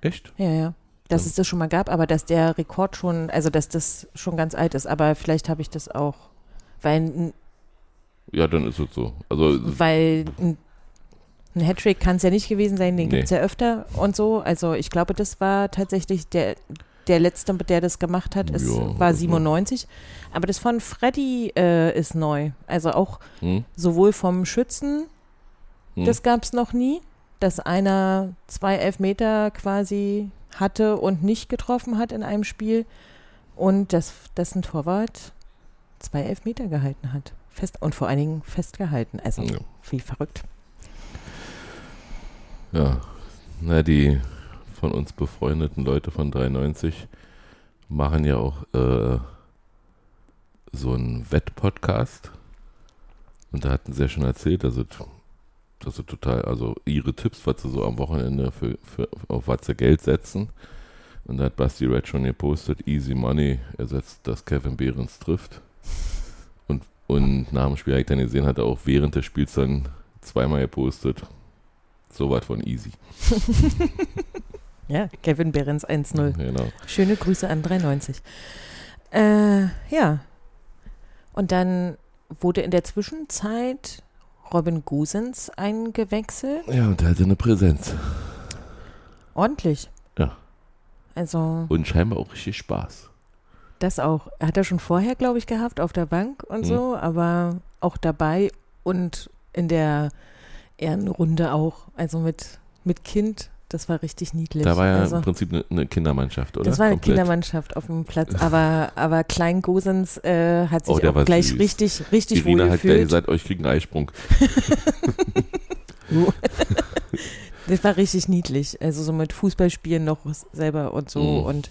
Echt? Ja, ja. Dass Ja. es das schon mal gab, aber dass der Rekord schon, also dass das schon ganz alt ist, aber vielleicht habe ich das auch, weil ein Ja, dann ist es so. Also weil ein, ein Hattrick kann es ja nicht gewesen sein, den Nee. gibt es ja öfter und so. Also ich glaube, das war tatsächlich der, der letzte, der das gemacht hat, ist, Ja, war also- 97. Aber das von Freddy äh, ist neu. Also auch hm, sowohl vom Schützen, hm. das gab es noch nie, dass einer zwei Elfmeter quasi hatte und nicht getroffen hat in einem Spiel und dass, dass ein Torwart zwei Elfmeter gehalten hat. Fest und vor allen Dingen festgehalten. Also Ja. wie verrückt. Ja, na, die von uns befreundeten Leute von 93 machen ja auch äh, so einen Wettpodcast. Und da hatten sie ja schon erzählt, dass sie, dass sie total, also ihre Tipps, was sie so am Wochenende für, für auf was sie Geld setzen. Und da hat Basti Red schon gepostet, Easy Money ersetzt, dass Kevin Behrens trifft. Und, nach dem Spiel habe ich dann gesehen, hat er auch während des Spiels dann zweimal gepostet. So was von easy. Ja, Kevin Behrens 1-0. Genau. Schöne Grüße an 390. Äh, ja. Und dann wurde in der Zwischenzeit Robin Gosens eingewechselt. Ja, und er hatte eine Präsenz. Ordentlich. Ja. Also, Und scheinbar auch richtig Spaß. Das auch. Hat er schon vorher, glaube ich, gehabt auf der Bank und Mhm. so, aber auch dabei und in der Ehrenrunde auch. Also mit, mit Kind, das war richtig niedlich. Da war ja also, im Prinzip eine, eine Kindermannschaft, oder? Das war eine Komplett. Kindermannschaft auf dem Platz, aber, aber Klein Gosens äh, hat sich Oh, auch gleich süß. richtig, richtig Irina wohl hat gefühlt. gesagt, euch kriegen Eisprung. Das war richtig niedlich. Also so mit Fußballspielen noch selber und so. Mhm. Und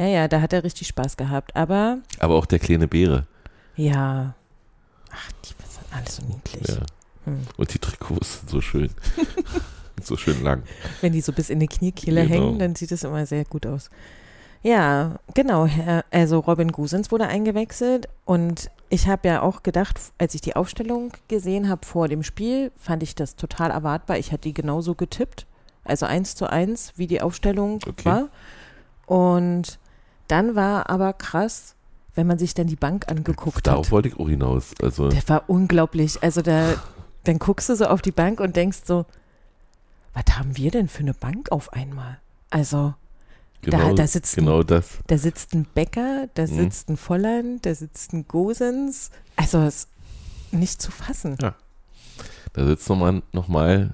ja, ja, da hat er richtig Spaß gehabt. Aber Aber auch der kleine Beere. ja, ach, die sind alles so niedlich. Ja. Hm. Und die Trikots sind so schön. so schön lang. Wenn die so bis in die Kniekehle Genau. hängen, dann sieht es immer sehr gut aus. Ja, genau. Also Robin Gosens wurde eingewechselt und ich habe ja auch gedacht, als ich die Aufstellung gesehen habe vor dem Spiel, fand ich das total erwartbar. Ich hatte die genauso getippt, also eins zu eins, wie die Aufstellung Okay. war. Und dann war aber krass, wenn man sich dann die Bank angeguckt Darauf hat. wollte ich auch hinaus. Also, Das war unglaublich. Also da, dann guckst du so auf die Bank und denkst so, was haben wir denn für eine Bank auf einmal? Also genau, da sitzt ein- genau das. da sitzt ein Bäcker, da Mhm. sitzt ein Volland, da sitzt ein Gosens. Also es ist nicht zu fassen. Da sitzt nochmal, noch mal,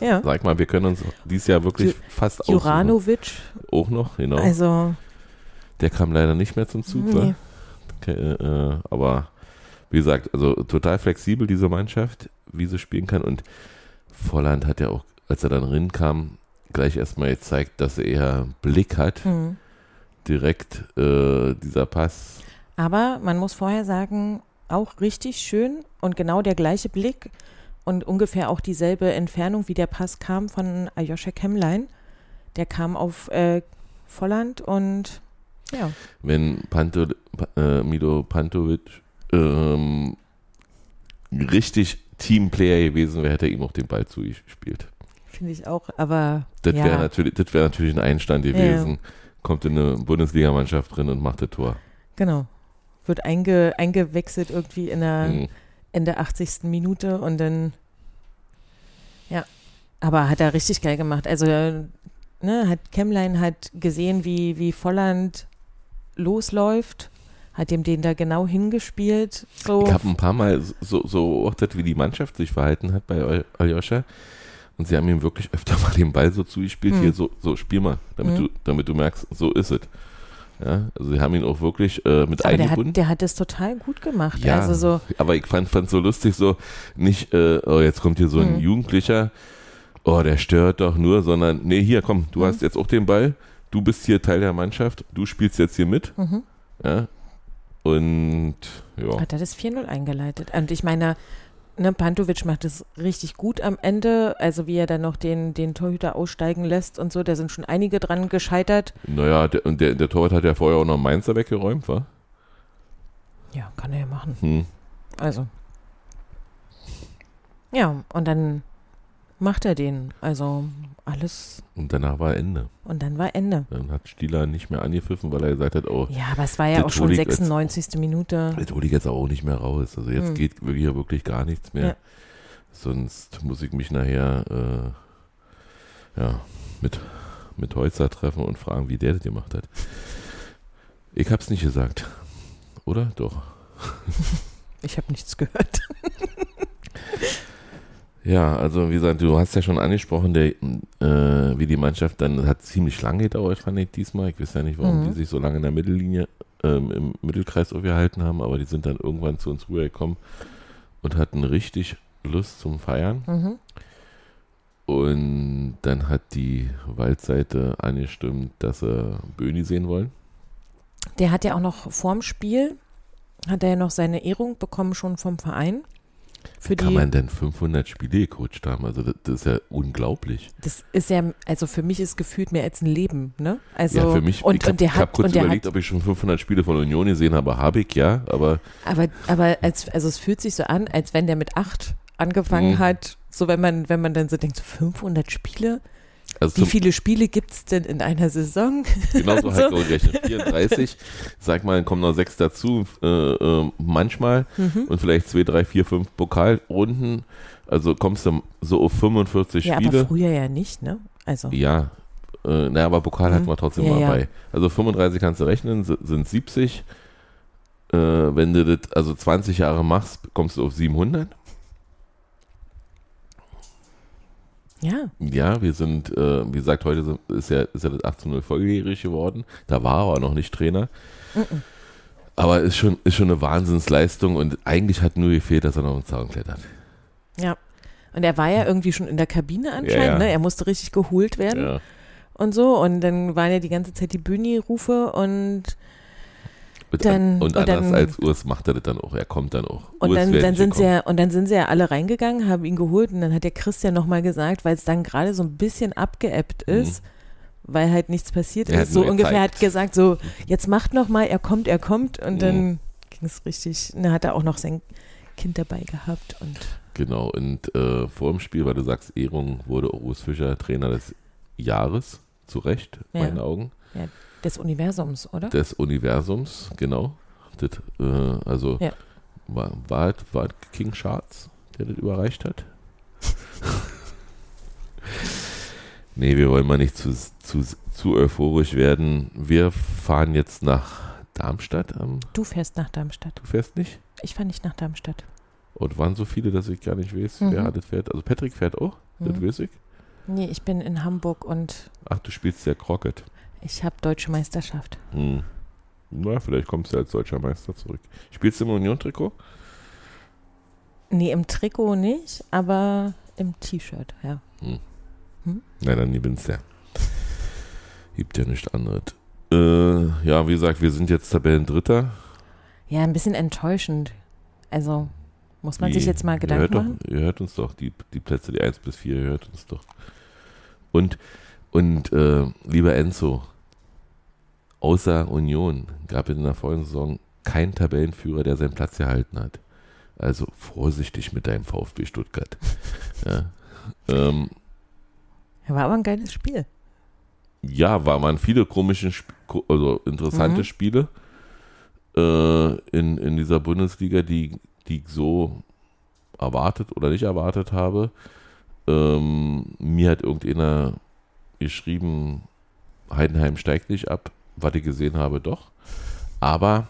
Ja. sag mal, wir können uns dieses Jahr wirklich Ju- fast aussuchen. Juranovic, Auch noch, genau. also Der kam leider nicht mehr zum Zug, nee. Okay, äh, äh, aber wie gesagt, also total flexibel diese Mannschaft, wie sie spielen kann. Und Volland hat ja auch, als er dann rinkam, gleich erstmal gezeigt, dass er eher Blick hat. Hm. Direkt äh, dieser Pass. Aber man muss vorher sagen, auch richtig schön und genau der gleiche Blick und ungefähr auch dieselbe Entfernung, wie der Pass kam von Ayosha Kemlein. Der kam auf äh, Volland und ja, Wenn Panto, äh, Milo Pantovic ähm, richtig Teamplayer gewesen wäre, hätte er ihm auch den Ball zugespielt. finde ich auch. Aber Das ja, wäre natürlich, das wäre natürlich ein Einstand gewesen. Kommt in eine Bundesligamannschaft drin und macht das Tor. genau. Wird einge, eingewechselt irgendwie in der Mhm. Ende 80. Minute und dann, ja, aber hat er richtig geil gemacht. Also, ne, hat Kemlein hat gesehen, wie, wie Volland losläuft, hat ihm den da genau hingespielt. So, Ich habe ein paar Mal so, so beobachtet, wie die Mannschaft sich verhalten hat bei Al- Aljoscha. Und sie haben ihm wirklich öfter mal den Ball so zugespielt, Mhm. hier so, so spiel mal, damit, Mhm. du, damit du merkst, so ist es. Ja, also sie haben ihn auch wirklich äh, mit aber der eingebunden. hat, der hat das total gut gemacht. Ja, Also so, aber ich fand es so lustig, so nicht, äh, oh, jetzt kommt hier so ein Mhm. Jugendlicher, oh, der stört doch nur, sondern, nee, hier, komm, du Mhm. hast jetzt auch den Ball, du bist hier Teil der Mannschaft, du spielst jetzt hier mit, mhm. ja, und, ja, hat er das 4-0 eingeleitet. Und ich meine, ne, Pantovic macht es richtig gut am Ende, also wie er dann noch den, den Torhüter aussteigen lässt und so, da sind schon einige dran gescheitert. naja, der, und der, der Torwart hat ja vorher auch noch Mainzer weggeräumt, wa? Ja, kann er ja machen. Hm. Also. Ja, und dann macht er den. Also alles. Und danach war Ende. Und dann war Ende. Dann hat Stieler nicht mehr angepfiffen, weil er gesagt hat, oh, Ja, aber es war ja auch schon Toni jetzt- 96. Minute. jetzt hole ich jetzt auch nicht mehr raus. Also jetzt Hm. geht wirklich, hier wirklich gar nichts mehr. Ja. Sonst muss ich mich nachher äh, ja, mit, mit Holzer treffen und fragen, wie der das gemacht hat. Ich hab's nicht gesagt. Oder? Doch. Ich habe nichts gehört. Ja, also wie gesagt, du hast ja schon angesprochen, der, äh, wie die Mannschaft dann hat ziemlich lange gedauert, fand ich diesmal. Ich weiß ja nicht, warum Mhm. die sich so lange in der Mittellinie, ähm, im Mittelkreis aufgehalten haben, aber die sind dann irgendwann zu uns rübergekommen und hatten richtig Lust zum Feiern. Mhm. Und dann hat die Waldseite angestimmt, dass sie Böni sehen wollen. Der hat ja auch noch vorm Spiel, hat er ja noch seine Ehrung bekommen schon vom Verein. Für Kann man denn 500 Spiele gecoacht haben? Also das, das ist ja unglaublich. das ist ja, also für mich ist gefühlt mehr als ein Leben, ne? Also, ja, für mich, und, ich habe und der hab hat, kurz überlegt, hat, ob ich schon 500 Spiele von Union gesehen habe. Habe ich, ja, aber aber, aber als, also es fühlt sich so an, als wenn der mit acht angefangen Mhm. hat. So wenn man, wenn man dann so denkt, so 500 Spiele? Also Wie viele Spiele gibt es denn in einer Saison? Genau so halt so. gerechnet. 34, sag mal, dann kommen noch sechs dazu, äh, äh, manchmal. Mhm. Und vielleicht zwei, drei, vier, fünf Pokalrunden. Also kommst du so auf 45 Ja, Spiele. aber früher ja nicht, ne? Also, Ja, äh, naja, aber Pokal hatten Mhm. wir trotzdem Ja, mal ja. bei. Also 35 kannst du rechnen, si- sind 70. Äh, wenn du das also 20 Jahre machst, kommst du auf 700. ja. Ja, wir sind, äh, wie gesagt, heute ist, ja, ist ja das 18.0 volljährig geworden. Da war er aber noch nicht Trainer. Mhm. Aber ist schon, ist schon eine Wahnsinnsleistung und eigentlich hat nur gefehlt, dass er noch einen Zaun klettert. Ja. Und er war ja irgendwie schon in der Kabine anscheinend, Ja, ja. ne? Er musste richtig geholt werden Ja. und so. Und dann waren ja die ganze Zeit die Bühni-Rufe und, Und, Dann- und und anders dann- als Urs macht er das dann auch. Er kommt dann auch. und Urs dann, dann sind sie ja, und dann sind sie ja alle reingegangen, haben ihn geholt und dann hat der Christian nochmal gesagt, weil es dann gerade so ein bisschen abgeebbt ist, weil halt nichts passiert Mhm. Er ist. So ungefähr gezeigt. hat gesagt, so, jetzt macht nochmal, er kommt, er kommt und Mhm. dann ging es richtig. Und dann hat er auch noch sein Kind dabei gehabt und Genau, und äh, vor dem Spiel, weil du sagst, Ehrung wurde auch Urs Fischer Trainer des Jahres, zu Recht, Ja. meinen Augen, des Universums, oder? des Universums, genau. Das, äh, also Ja. war, war, es- war es King Charles, der das überreicht hat? nee, wir wollen mal nicht zu, zu, zu euphorisch werden. Wir fahren jetzt nach Darmstadt. Am, Du fährst nach Darmstadt. du fährst nicht? Ich fahre nicht nach Darmstadt. Und waren so viele, dass ich gar nicht weiß, Mhm. wer das fährt. Also Patrick fährt auch, das Mhm. weiß ich. Nee, ich bin in Hamburg und Ach, du spielst ja Crockett. Ich habe deutsche Meisterschaft. Hm. Na, vielleicht kommst du als deutscher Meister zurück. Spielst du im Union-Trikot? Nee, im Trikot nicht, aber im T-Shirt, ja. Nein, dann gewinnst du. Gibt ja nichts anderes. Äh, ja, wie gesagt, wir sind jetzt Tabellendritter. Ja, ein bisschen enttäuschend. Also, muss man Wie? sich jetzt mal ihr Gedanken doch, machen? Ihr hört uns doch, die, die Plätze, die 1 bis 4, ihr hört uns doch. Und, und äh, lieber Enzo, außer Union gab es in der vorigen Saison keinen Tabellenführer, der seinen Platz gehalten hat. Also vorsichtig mit deinem VfB Stuttgart. ja. Ähm, war aber ein geiles Spiel. ja, war man viele komische, Sp also interessante Mhm. Spiele äh, in, in dieser Bundesliga, die, die ich so erwartet oder nicht erwartet habe. Ähm, mir hat irgendeiner geschrieben, Heidenheim steigt nicht ab, was ich gesehen habe, doch. Aber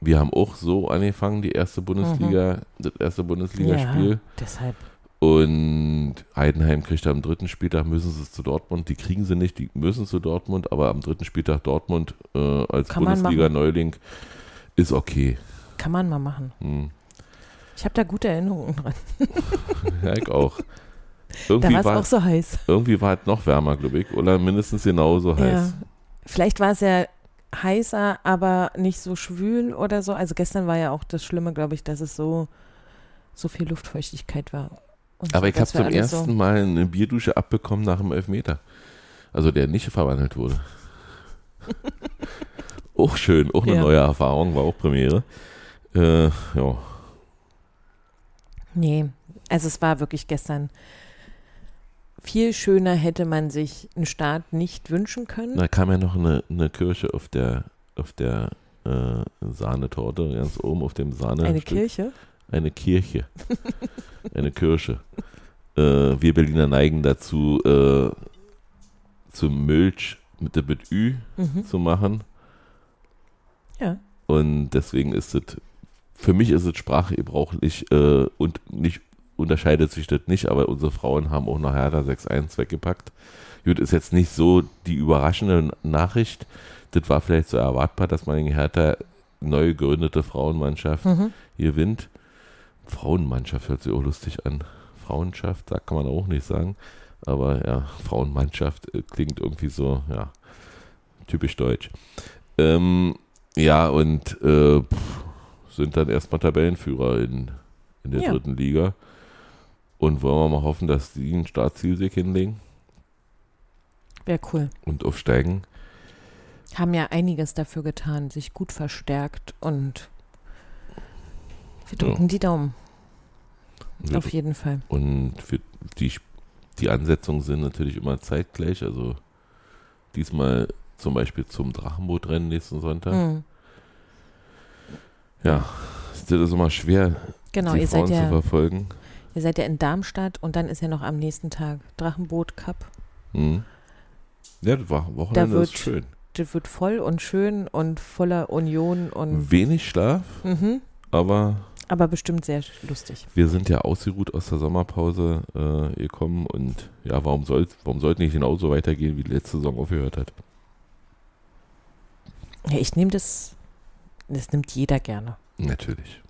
wir haben auch so angefangen, die erste Bundesliga, das erste Bundesligaspiel. Mhm. Ja, deshalb. Und Heidenheim kriegt am dritten Spieltag, müssen sie es zu Dortmund. Die kriegen sie nicht, die müssen zu Dortmund, aber am dritten Spieltag Dortmund äh, als Bundesliga-Neuling ist okay. Kann man mal machen. Hm. Ich habe da gute Erinnerungen dran. Ja, ich auch. Da Irgendwie war es auch so heiß. irgendwie war es noch wärmer, glaube ich. Oder mindestens genauso heiß. Ja. Vielleicht war es ja heißer, aber nicht so schwül oder so. Also gestern war ja auch das Schlimme, glaube ich, dass es so, so viel Luftfeuchtigkeit war. Und Aber so, ich habe zum ersten so, Mal eine Bierdusche abbekommen nach dem Elfmeter. Also der nicht verwandelt wurde. auch schön, auch eine Ja. neue Erfahrung, war auch Premiere. Äh, ja, Nee, also es war wirklich gestern viel schöner hätte man sich einen Start nicht wünschen können. Da kam ja noch eine, eine Kirsche auf der, auf der äh, Sahnetorte, ganz oben auf dem Sahne. Eine Kirche. Eine Kirche. eine Kirsche. Äh, wir Berliner neigen dazu, äh, zum Milch mit der mit Ü Mhm. zu machen. Ja. Und deswegen ist es, für mich ist es sprachgebrauchlich äh, und nicht unterscheidet sich das nicht, aber unsere Frauen haben auch nach Hertha 6-1 weggepackt. Gut, ist jetzt nicht so die überraschende Nachricht. Das war vielleicht so erwartbar, dass man gegen Hertha neu gegründete Frauenmannschaft Mhm. gewinnt. Frauenmannschaft hört sich auch lustig an. Frauenschaft, da kann man auch nicht sagen. Aber ja, Frauenmannschaft äh, klingt irgendwie so, ja, typisch deutsch. Ähm, ja, und äh, sind dann erstmal Tabellenführer in, in der Ja. dritten Liga. Und wollen wir mal hoffen, dass die einen Startzielsieg hinlegen Wäre cool. und aufsteigen. Haben ja einiges dafür getan, sich gut verstärkt und wir Ja. drücken die Daumen. Wird- Auf jeden Fall. Und für die, die Ansetzungen sind natürlich immer zeitgleich. Also diesmal zum Beispiel zum Drachenbootrennen nächsten Sonntag. Mhm. Ja, das ist immer schwer, Genau, die ihr Frauen seid, zu ja, verfolgen. Ihr seid ja in Darmstadt und dann ist ja noch am nächsten Tag Drachenboot Cup. Mhm. Ja, das war Wochenende wird- ist schön. Das wird voll und schön und voller Union und Wenig Schlaf, mhm. aber aber bestimmt sehr lustig. wir sind ja ausgeruht aus der Sommerpause äh, gekommen und ja, warum soll warum sollte nicht genauso weitergehen, wie die letzte Saison aufgehört hat? Ja, ich nehme das, das nimmt jeder gerne. Natürlich.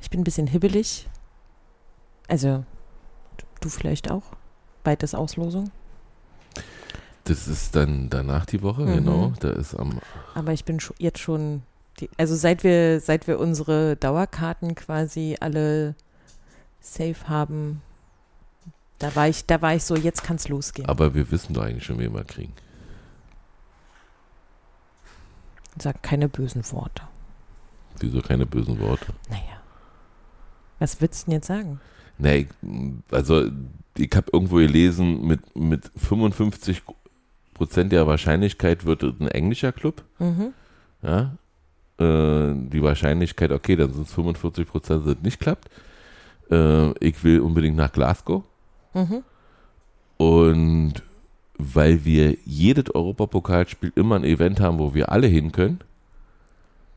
Ich bin ein bisschen hibbelig. Also, du vielleicht auch? Beides Auslosung. Das ist dann danach die Woche, Mhm. genau. Da ist am Aber ich bin jetzt schon, die, also seit wir, seit wir unsere Dauerkarten quasi alle safe haben, da war ich, da war ich so, jetzt kann es losgehen. Aber wir wissen doch eigentlich schon, wen wir kriegen. Sag keine bösen Worte. Wieso keine bösen Worte? Naja. Was würdest du denn jetzt sagen? Nee, also ich habe irgendwo gelesen, mit, mit 55 Prozent der Wahrscheinlichkeit wird es ein englischer Club. Mhm. Ja. Äh, die Wahrscheinlichkeit, okay, dann sind es 45 Prozent, dass es nicht klappt. Äh, ich will unbedingt nach Glasgow. Mhm. Und weil wir jedes Europapokalspiel immer ein Event haben, wo wir alle hin können,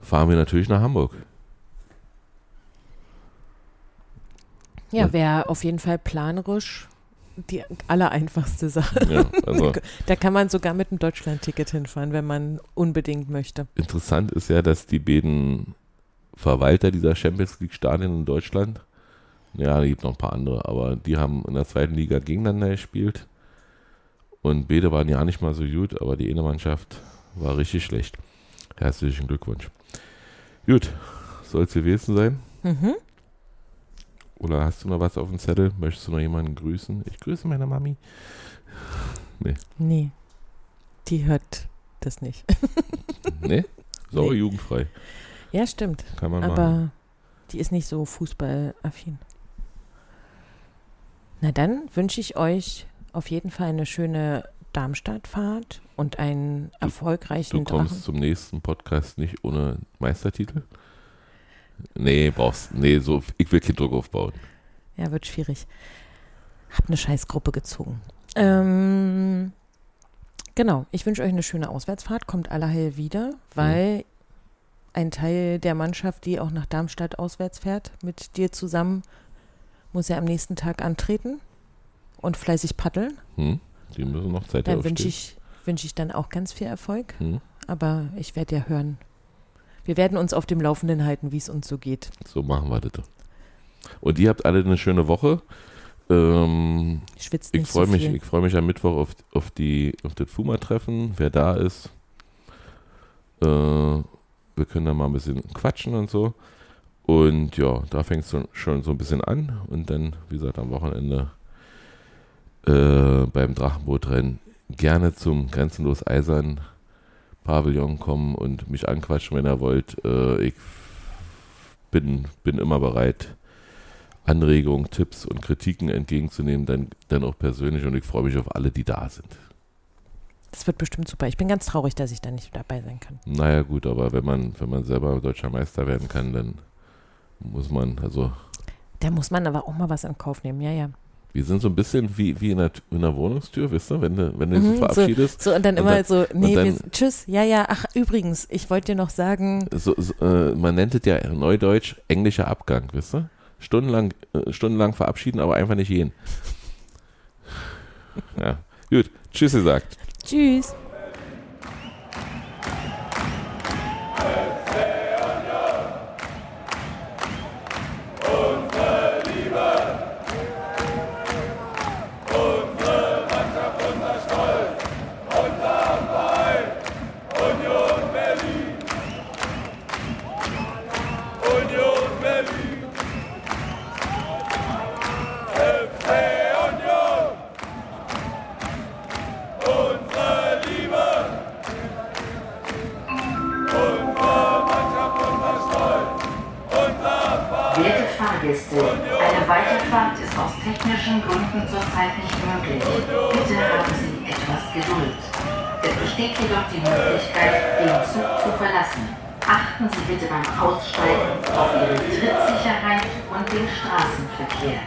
fahren wir natürlich nach Hamburg. Ja, wäre auf jeden Fall planerisch die allereinfachste Sache. Ja, also Da kann man sogar mit einem Deutschland-Ticket hinfahren, wenn man unbedingt möchte. interessant ist ja, dass die beiden Verwalter dieser Champions League Stadien in Deutschland, ja, es gibt noch ein paar andere, aber die haben in der zweiten Liga gegeneinander gespielt. Und beide waren ja nicht mal so gut, aber die eine Mannschaft war richtig schlecht. Herzlichen Glückwunsch. Gut, soll es gewesen sein? Mhm. Oder hast du noch was auf dem Zettel? Möchtest du noch jemanden grüßen? Ich grüße meine Mami. Nee. Die hört das nicht. Nee? Sauer Nee. jugendfrei. Ja, stimmt. Kann man machen. Aber die ist nicht so fußballaffin. Na dann wünsche ich euch auf jeden Fall eine schöne Darmstadtfahrt und einen Du erfolgreichen kommst Drachen. zum nächsten Podcast nicht ohne Meistertitel? Nee, brauchst. Nee, so, ich will keinen Druck aufbauen. Ja, wird schwierig. Hab eine Scheißgruppe gezogen. Ähm, genau, ich wünsche euch eine schöne Auswärtsfahrt. Kommt alle heil wieder, weil ein Teil der Mannschaft, die auch nach Darmstadt auswärts fährt, mit dir zusammen, muss ja am nächsten Tag antreten und fleißig paddeln. Hm? Die müssen noch Zeit Dann wünsche ich, wünsch ich dann auch ganz viel Erfolg. Hm? Aber ich werde ja hören. Wir werden uns auf dem Laufenden halten, wie es uns so geht. So machen wir das. Und ihr habt alle eine schöne Woche. Ähm, Schwitzt ich freue so mich, viel. ich freue mich am Mittwoch auf, auf, die, auf das Fuma-Treffen, wer da ist. Äh, wir können da mal ein bisschen quatschen und so. Und ja, da fängt es schon so ein bisschen an. Und dann, wie gesagt, am Wochenende äh, beim Drachenbootrennen gerne zum Grenzenlos Eisern Pavillon kommen und mich anquatschen, wenn ihr wollt. Äh, ich bin, bin immer bereit, Anregungen, Tipps und Kritiken entgegenzunehmen, dann, dann auch persönlich. Und ich freue mich auf alle, die da sind. Das wird bestimmt super. Ich bin ganz traurig, dass ich da nicht dabei sein kann. Naja, gut, aber wenn man, wenn man selber deutscher Meister werden kann, dann muss man, also Da muss man aber auch mal was in Kauf nehmen, ja, ja. Wir sind so ein bisschen wie, wie in, der, in der Wohnungstür, wisst ihr, wenn du, wenn du dich Mhm, so verabschiedest. So, und dann Und immer dann- so, nee, dann- wir, tschüss, ja, ja, ach, übrigens, ich wollte dir noch sagen, So, so, äh, man nennt es ja neudeutsch englischer Abgang, wisst ihr? Stundenlang, äh, stundenlang verabschieden, aber einfach nicht gehen. Ja, gut. Tschüss gesagt. tschüss. Sie bitte beim Aussteigen auf Ihre Trittsicherheit und den Straßenverkehr.